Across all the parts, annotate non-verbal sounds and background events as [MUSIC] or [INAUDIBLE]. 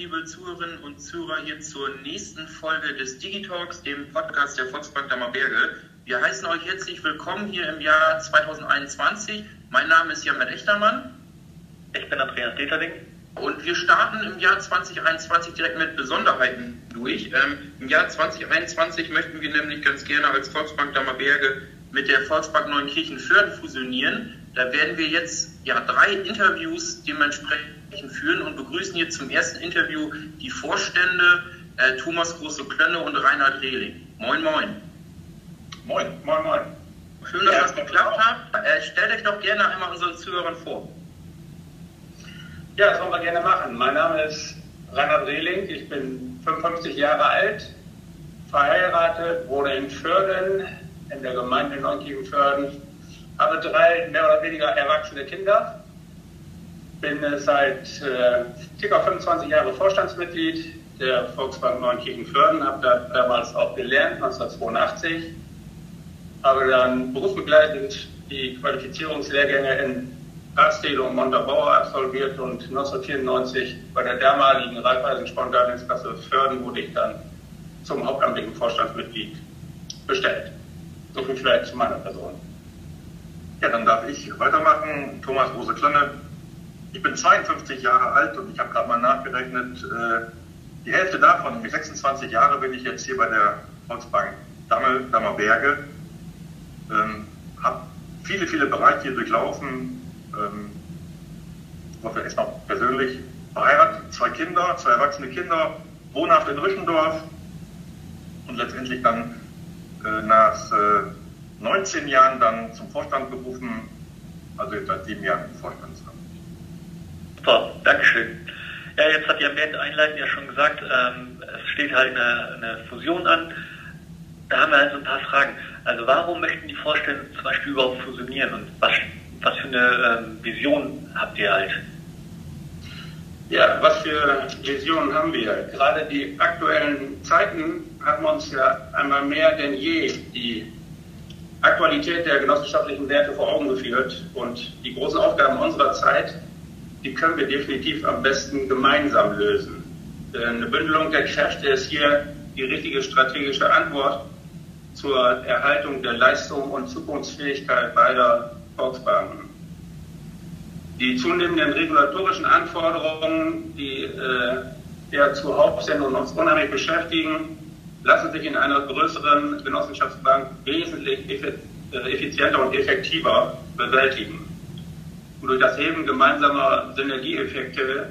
liebe Zuhörerinnen und Zuhörer, hier zur nächsten Folge des Digitalks, dem Podcast der Volksbank Dammerberge. Wir heißen euch herzlich willkommen hier im Jahr 2021. Mein Name ist Jan Echtermann. Ich bin Andreas Deterling. Und wir starten im Jahr 2021 direkt mit Besonderheiten durch. Ähm, Im Jahr 2021 möchten wir nämlich ganz gerne als Volksbank Dammerberge mit der Volksbank Neunkirchen-Förden fusionieren. Da werden wir jetzt ja drei Interviews dementsprechend führen und begrüßen hier zum ersten Interview die Vorstände äh, Thomas Große-Klönne und Reinhard Rehling. Moin, moin. Moin, moin, moin. Schön, dass ja, das geklappt hat. Äh, stellt euch doch gerne einmal unseren Zuhörern vor. Ja, das wollen wir gerne machen. Mein Name ist Reinhard Rehling. Ich bin 55 Jahre alt, verheiratet, wohne in Förden, in der Gemeinde Neunkirchen-Förden habe drei mehr oder weniger erwachsene Kinder, bin seit äh, ca. 25 Jahren Vorstandsmitglied der Volksbank Neunkirchen-Föhrden, habe da damals auch gelernt, 1982, habe dann berufsbegleitend die Qualifizierungslehrgänge in Rastede und Montabaur absolviert und 1994 bei der damaligen Raiffeisen-Spontanenskasse Förden wurde ich dann zum hauptamtlichen Vorstandsmitglied bestellt. So viel vielleicht zu meiner Person. Ja, dann darf ich weitermachen. Thomas Rose-Klönne. Ich bin 52 Jahre alt und ich habe gerade mal nachgerechnet, äh, die Hälfte davon, nämlich 26 Jahre, bin ich jetzt hier bei der Volksbank Dammel, Dammerberge. Ähm, habe viele, viele Bereiche hier durchlaufen. Ähm, hoffe erstmal persönlich verheiratet, zwei Kinder, zwei erwachsene Kinder, wohnhaft in Rüschendorf und letztendlich dann äh, nach äh, 19 Jahren dann zum Vorstand berufen, also jetzt seit sieben Jahren im Vorstandsamt. Super, Dankeschön. Ja, jetzt hat ja Bernd einleitend ja schon gesagt, ähm, es steht halt eine, eine, Fusion an. Da haben wir halt so ein paar Fragen. Also warum möchten die Vorstände zum Beispiel überhaupt fusionieren und was, was für eine ähm, Vision habt ihr halt? Ja, was für Visionen haben wir? Gerade die aktuellen Zeiten haben uns ja einmal mehr denn je die Aktualität der genossenschaftlichen Werte vor Augen geführt. Und die großen Aufgaben unserer Zeit, die können wir definitiv am besten gemeinsam lösen. Eine Bündelung der Kräfte ist hier die richtige strategische Antwort zur Erhaltung der Leistung und Zukunftsfähigkeit beider Volksbanken. Die zunehmenden regulatorischen Anforderungen, die äh, ja zu Hauptsendungen uns unheimlich beschäftigen, lassen sich in einer größeren Genossenschaftsbank wesentlich äh, effizienter und effektiver bewältigen. Und durch das Heben gemeinsamer Synergieeffekte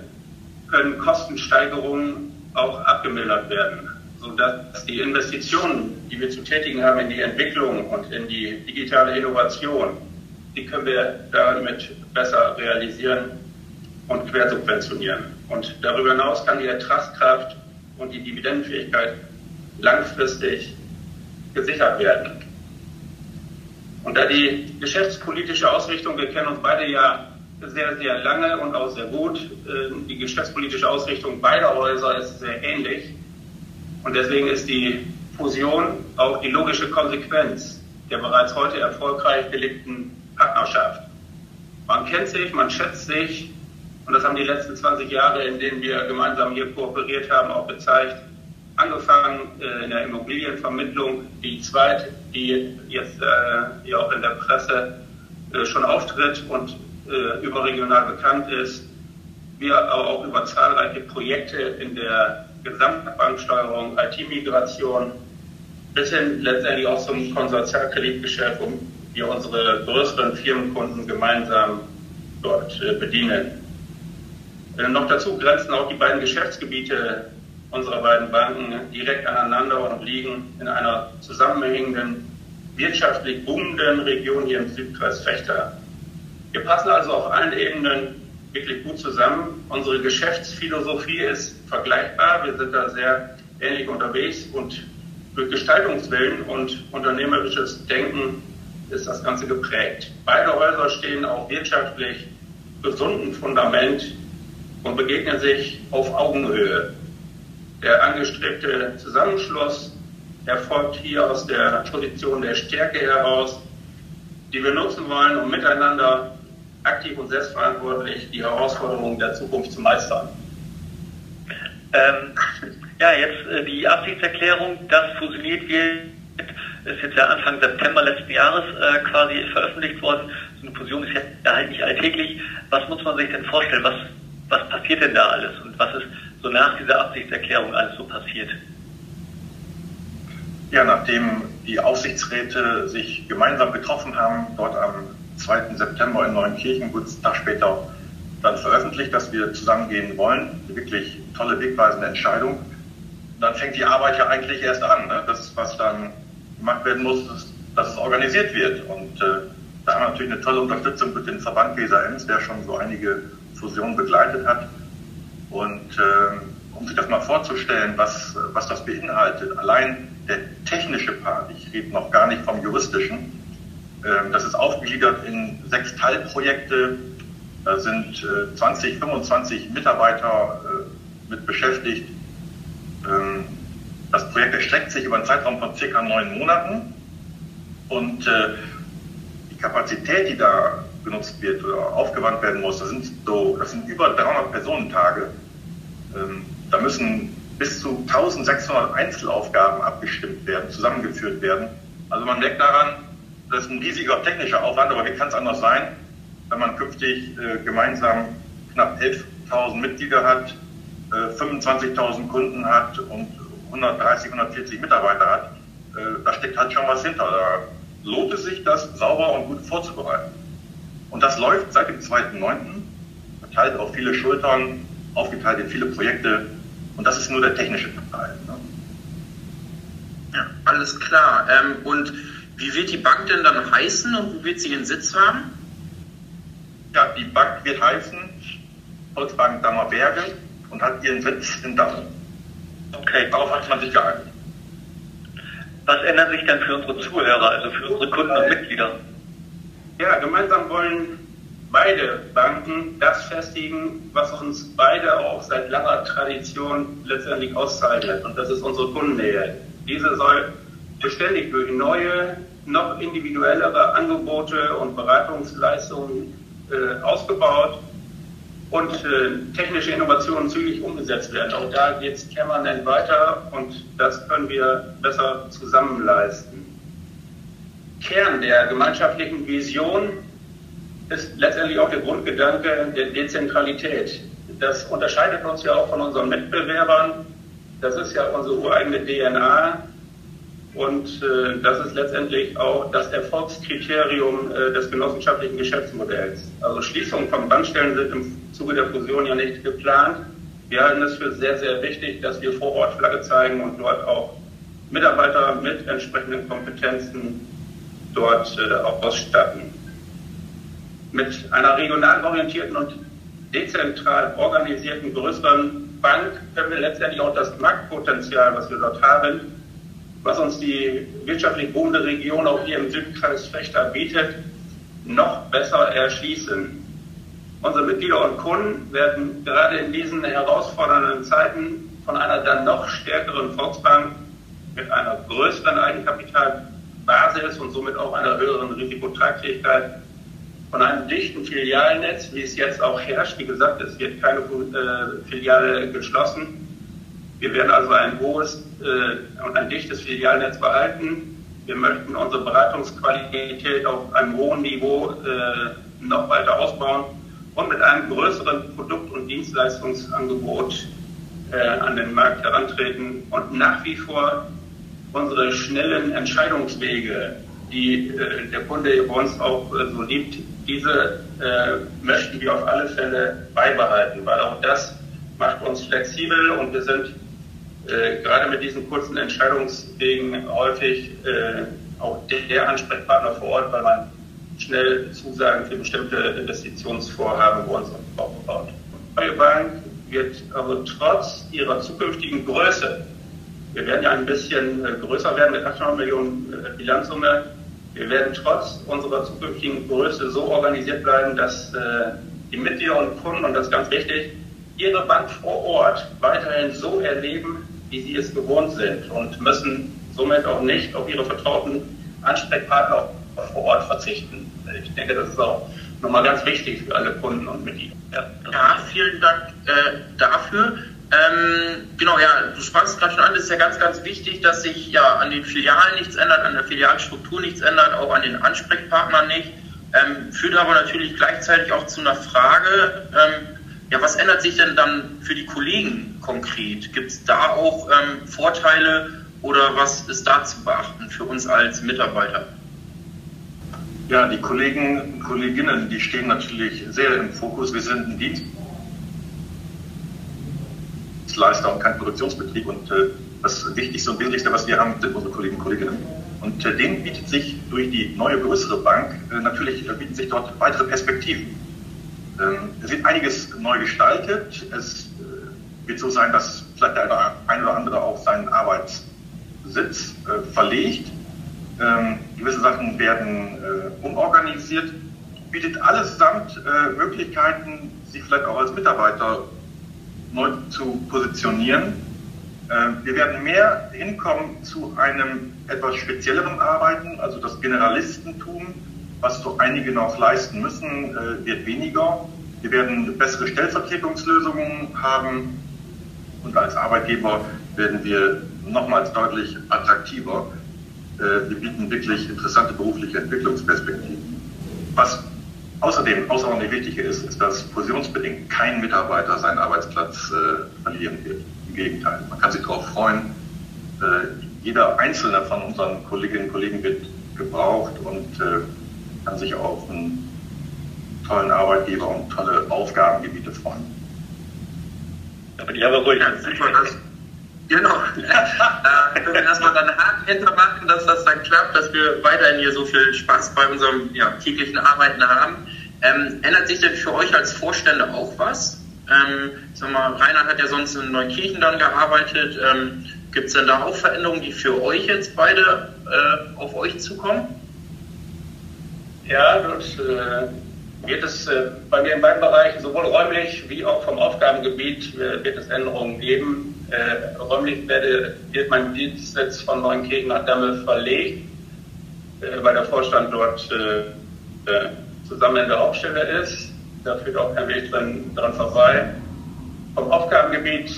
können Kostensteigerungen auch abgemildert werden, sodass die Investitionen, die wir zu tätigen haben in die Entwicklung und in die digitale Innovation, die können wir damit besser realisieren und quersubventionieren. Und darüber hinaus kann die Ertragskraft und die Dividendenfähigkeit langfristig gesichert werden. Und da die geschäftspolitische Ausrichtung, wir kennen uns beide ja sehr, sehr lange und auch sehr gut, ähm, die geschäftspolitische Ausrichtung beider Häuser ist sehr ähnlich. Und deswegen ist die Fusion auch die logische Konsequenz der bereits heute erfolgreich gelegten Partnerschaft. Man kennt sich, man schätzt sich und das haben die letzten 20 Jahre, in denen wir gemeinsam hier kooperiert haben, auch gezeigt angefangen äh, in der Immobilienvermittlung, die zweite, die jetzt äh, ja auch in der Presse äh, schon auftritt und äh, überregional bekannt ist. Wir aber auch über zahlreiche Projekte in der Gesamtbanksteuerung, IT-Migration bis hin letztendlich auch zum Konsortialkreditgeschäft, um wir unsere größeren Firmenkunden gemeinsam dort äh, bedienen. Äh, noch dazu grenzen auch die beiden Geschäftsgebiete unserer beiden Banken direkt aneinander und liegen in einer zusammenhängenden, wirtschaftlich boomenden Region hier im Südkreis Fechter. Wir passen also auf allen Ebenen wirklich gut zusammen. Unsere Geschäftsphilosophie ist vergleichbar. Wir sind da sehr ähnlich unterwegs und durch Gestaltungswillen und unternehmerisches Denken ist das Ganze geprägt. Beide Häuser stehen auf wirtschaftlich gesunden Fundament und begegnen sich auf Augenhöhe. Der angestrebte Zusammenschluss erfolgt hier aus der Position der Stärke heraus, die wir nutzen wollen, um miteinander aktiv und selbstverantwortlich die Herausforderungen der Zukunft zu meistern. Ähm, ja, jetzt äh, die Absichtserklärung, dass fusioniert wird, ist jetzt ja Anfang September letzten Jahres äh, quasi veröffentlicht worden. So eine Fusion ist ja halt nicht alltäglich. Was muss man sich denn vorstellen? Was, was passiert denn da alles? Und was ist so nach dieser Absichtserklärung alles so passiert? Ja, nachdem die Aufsichtsräte sich gemeinsam getroffen haben, dort am 2. September in Neunkirchen, kurz Tag später dann veröffentlicht, dass wir zusammengehen wollen. Eine wirklich tolle, wegweisende Entscheidung. Dann fängt die Arbeit ja eigentlich erst an. Ne? Das, was dann gemacht werden muss, ist, dass es organisiert wird. Und äh, da haben wir natürlich eine tolle Unterstützung mit dem Verband Ems, der schon so einige Fusionen begleitet hat. Und äh, um sich das mal vorzustellen, was, was das beinhaltet, allein der technische Part, ich rede noch gar nicht vom juristischen, äh, das ist aufgegliedert in sechs Teilprojekte, da sind äh, 20, 25 Mitarbeiter äh, mit beschäftigt. Ähm, das Projekt erstreckt sich über einen Zeitraum von circa neun Monaten und äh, die Kapazität, die da genutzt wird oder aufgewandt werden muss, das sind so, das sind über 300 Personentage. Ähm, da müssen bis zu 1600 Einzelaufgaben abgestimmt werden, zusammengeführt werden. Also man merkt daran, das ist ein riesiger technischer Aufwand, aber wie kann es anders sein? wenn man künftig äh, gemeinsam knapp 11.000 Mitglieder hat, äh, 25.000 Kunden hat und 130, 140 Mitarbeiter hat, äh, da steckt halt schon was hinter. Da lohnt es sich, das sauber und gut vorzubereiten. Und das läuft seit dem 2.9., verteilt auf viele Schultern, aufgeteilt in viele Projekte. Und das ist nur der technische Teil. Ne? Ja, alles klar. Ähm, und wie wird die Bank denn dann heißen und wo wird sie ihren Sitz haben? Ja, die Bank wird heißen Volksbank Dammerberge und hat ihren Sitz in Dammel. Okay. Darauf hat man sich geeinigt. Was ändert sich dann für unsere Zuhörer, also für unsere Kunden und Mitglieder? Ja, gemeinsam wollen beide Banken das festigen, was uns beide auch seit langer Tradition letztendlich auszeichnet. Und das ist unsere Kundennähe. Diese soll beständig durch neue, noch individuellere Angebote und Beratungsleistungen äh, ausgebaut und äh, technische Innovationen zügig umgesetzt werden. Auch da geht es permanent weiter und das können wir besser zusammen leisten. Kern der gemeinschaftlichen Vision ist letztendlich auch der Grundgedanke der Dezentralität. Das unterscheidet uns ja auch von unseren Mitbewerbern. Das ist ja unsere ureigene DNA. Und äh, das ist letztendlich auch das Erfolgskriterium äh, des genossenschaftlichen Geschäftsmodells. Also Schließungen von Bankstellen sind im Zuge der Fusion ja nicht geplant. Wir halten es für sehr, sehr wichtig, dass wir vor Ort Flagge zeigen und dort auch Mitarbeiter mit entsprechenden Kompetenzen dort äh, auch ausstatten. Mit einer regional orientierten und dezentral organisierten größeren Bank können wir letztendlich auch das Marktpotenzial, was wir dort haben, was uns die wirtschaftlich boomende Region auch hier im Südkreis Fechter bietet, noch besser erschließen. Unsere Mitglieder und Kunden werden gerade in diesen herausfordernden Zeiten von einer dann noch stärkeren Volksbank mit einer größeren Eigenkapitalbasis und somit auch einer höheren Risikotragfähigkeit von einem dichten Filialnetz, wie es jetzt auch herrscht. Wie gesagt, es wird keine äh, Filiale geschlossen. Wir werden also ein hohes äh, und ein dichtes Filialnetz behalten. Wir möchten unsere Beratungsqualität auf einem hohen Niveau äh, noch weiter ausbauen und mit einem größeren Produkt- und Dienstleistungsangebot äh, an den Markt herantreten und nach wie vor unsere schnellen Entscheidungswege, die äh, der Kunde bei uns auch äh, so liebt, diese äh, möchten wir auf alle Fälle beibehalten, weil auch das macht uns flexibel und wir sind äh, gerade mit diesen kurzen Entscheidungswegen häufig äh, auch der, Ansprechpartner vor Ort, weil man schnell Zusagen für bestimmte Investitionsvorhaben bei uns aufbaut. Neue Bank wird also trotz ihrer zukünftigen Größe, wir werden ja ein bisschen äh, größer werden mit 800 Millionen äh, Bilanzsumme, wir werden trotz unserer zukünftigen Größe so organisiert bleiben, dass äh, die Mitglieder und Kunden, und das ist ganz wichtig, ihre Bank vor Ort weiterhin so erleben, wie sie es gewohnt sind und müssen somit auch nicht auf ihre vertrauten Ansprechpartner vor Ort verzichten. Ich denke, das ist auch nochmal ganz wichtig für alle Kunden und Mitglieder. Ja, vielen Dank äh, dafür. Ähm, genau, ja, du sprachst es gerade schon an, das ist ja ganz, ganz wichtig, dass sich ja an den Filialen nichts ändert, an der Filialstruktur nichts ändert, auch an den Ansprechpartnern nicht. Ähm, führt aber natürlich gleichzeitig auch zu einer Frage, ähm, ja, was ändert sich denn dann für die Kollegen konkret? Gibt es da auch ähm, Vorteile oder was ist da zu beachten für uns als Mitarbeiter? Ja, die Kollegen und Kolleginnen, die stehen natürlich sehr im Fokus. Wir sind ein Dienstleister und kein Produktionsbetrieb und äh, das Wichtigste und Wesentlichste, was wir haben, sind unsere Kollegen und Kolleginnen. Und äh, denen bietet sich durch die neue größere Bank äh, natürlich äh, bieten sich dort weitere Perspektiven. Ähm, es wird einiges neu gestaltet. Es äh, wird so sein, dass vielleicht der eine oder andere auch seinen Arbeitssitz äh, verlegt. Ähm, gewisse Sachen werden umorganisiert. Bietet allesamt Möglichkeiten, sich vielleicht auch als Mitarbeiter neu zu positionieren. Wir werden mehr hinkommen zu einem etwas spezielleren Arbeiten, also das Generalistentum, was so einige noch leisten müssen, äh, wird weniger. Wir werden bessere Stellvertretungslösungen haben und als Arbeitgeber werden wir nochmals deutlich attraktiver. Äh, wir bieten wirklich interessante berufliche Entwicklungsperspektiven. Was außerdem außerordentlich wichtig ist, ist, dass fusionsbedingt kein Mitarbeiter seinen Arbeitsplatz äh, verlieren wird. Im Gegenteil, man kann sich darauf freuen. jeder einzelne von unseren Kolleginnen und Kollegen wird gebraucht und kann sich auf einen tollen Arbeitgeber und tolle Aufgabengebiete freuen. Aber die haben wir ruhig. Ja, super, das, genau. [LAUGHS] äh, können wir erstmal dann Haken hintermachen, dass das dann klappt, dass wir weiterhin hier so viel Spaß bei unserem ja, täglichen Arbeiten haben. Ähm, ändert sich denn für euch als Vorstände auch was? Ähm, sag mal, Reinhard hat ja sonst in Neukirchen dann gearbeitet. Ähm, Gibt es denn da auch Veränderungen, die für euch jetzt beide äh, auf euch zukommen? Ja, dort äh, wird es äh, bei mir in beiden Bereichen sowohl räumlich wie auch vom Aufgabengebiet äh, wird es Änderungen geben. Äh, räumlich werde, wird mein Dienstsitz von Neunkirchen nach Damme verlegt, äh, weil der Vorstand dort zusammen in der Hauptstelle ist. Da führt auch kein Weg dran, dran vorbei. Vom Aufgabengebiet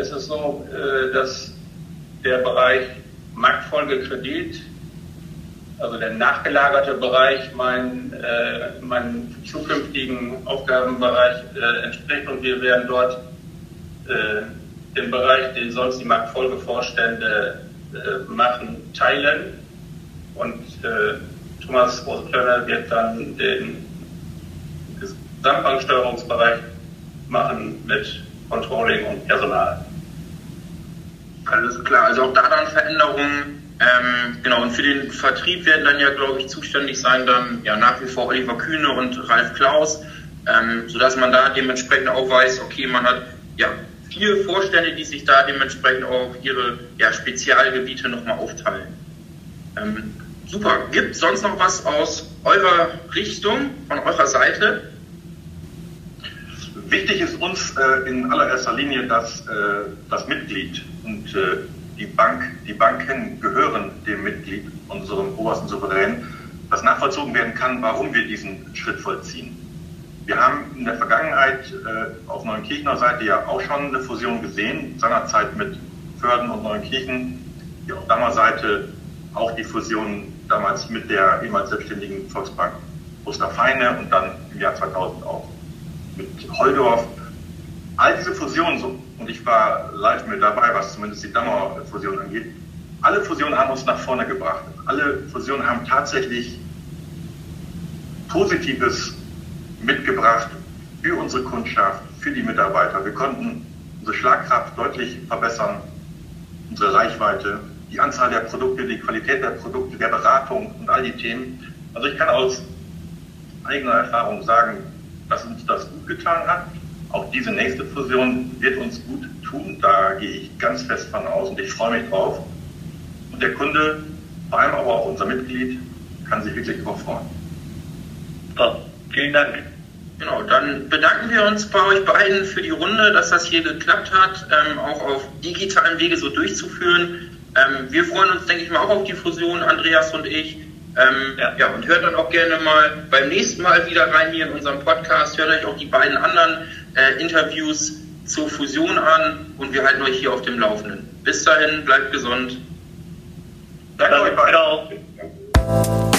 ist es so, dass der Bereich Marktfolgekredit also der nachgelagerte Bereich meinen äh, mein zukünftigen Aufgabenbereich äh, entspricht und wir werden dort äh, den Bereich, den sonst die Marktfolgevorstände äh, machen, teilen und äh, Thomas Roseklöner wird dann den Gesamtbanksteuerungsbereich machen mit Controlling und Personal. Alles klar, also auch da dann Veränderungen ähm, genau, und für den Vertrieb werden dann ja, glaube ich, zuständig sein dann ja nach wie vor Oliver Kühne und Ralf Klaus, ähm, sodass man da dementsprechend auch weiß, okay, man hat ja vier Vorstände, die sich da dementsprechend auch ihre ja, Spezialgebiete nochmal aufteilen. Ähm, super. Gibt sonst noch was aus eurer Richtung, von eurer Seite? Wichtig ist uns äh, in allererster Linie, dass äh, das Mitglied und äh, die Bank, die Banken gehören dem Mitglied, unserem obersten Souverän, dass nachvollzogen werden kann, warum wir diesen Schritt vollziehen. Wir haben in der Vergangenheit äh, auf Neunkirchener Seite ja auch schon eine Fusion gesehen, seinerzeit mit Förden und Neunkirchen, die auf Dammer Seite auch die Fusion damals mit der ehemals selbstständigen Volksbank Osterfeine und dann im Jahr 2000 auch mit Holdorf. All diese Fusionen, so und ich war live mit dabei, was zumindest die Dammer-Fusion angeht. Alle Fusionen haben uns nach vorne gebracht. Alle Fusionen haben tatsächlich Positives mitgebracht für unsere Kundschaft, für die Mitarbeiter. Wir konnten unsere Schlagkraft deutlich verbessern, unsere Reichweite, die Anzahl der Produkte, die Qualität der Produkte, der Beratung und all die Themen. Also ich kann aus eigener Erfahrung sagen, dass uns das gut getan hat. Auch diese nächste Fusion wird uns gut tun, da gehe ich ganz fest von aus und ich freue mich drauf. Und der Kunde, vor allem aber auch unser Mitglied, kann sich wirklich darauf freuen. So, vielen Dank. Genau, dann bedanken wir uns bei euch beiden für die Runde, dass das hier geklappt hat, ähm, auch auf digitalem Wege so durchzuführen. Ähm, wir freuen uns, denke ich mal, auch auf die Fusion, Andreas und ich. Ähm, ja. ja, und hört dann auch gerne mal beim nächsten Mal wieder rein hier in unserem Podcast. Hört euch auch die beiden anderen äh, Interviews zur Fusion an und wir halten euch hier auf dem Laufenden. Bis dahin, bleibt gesund. Danke euch beiden. Ciao.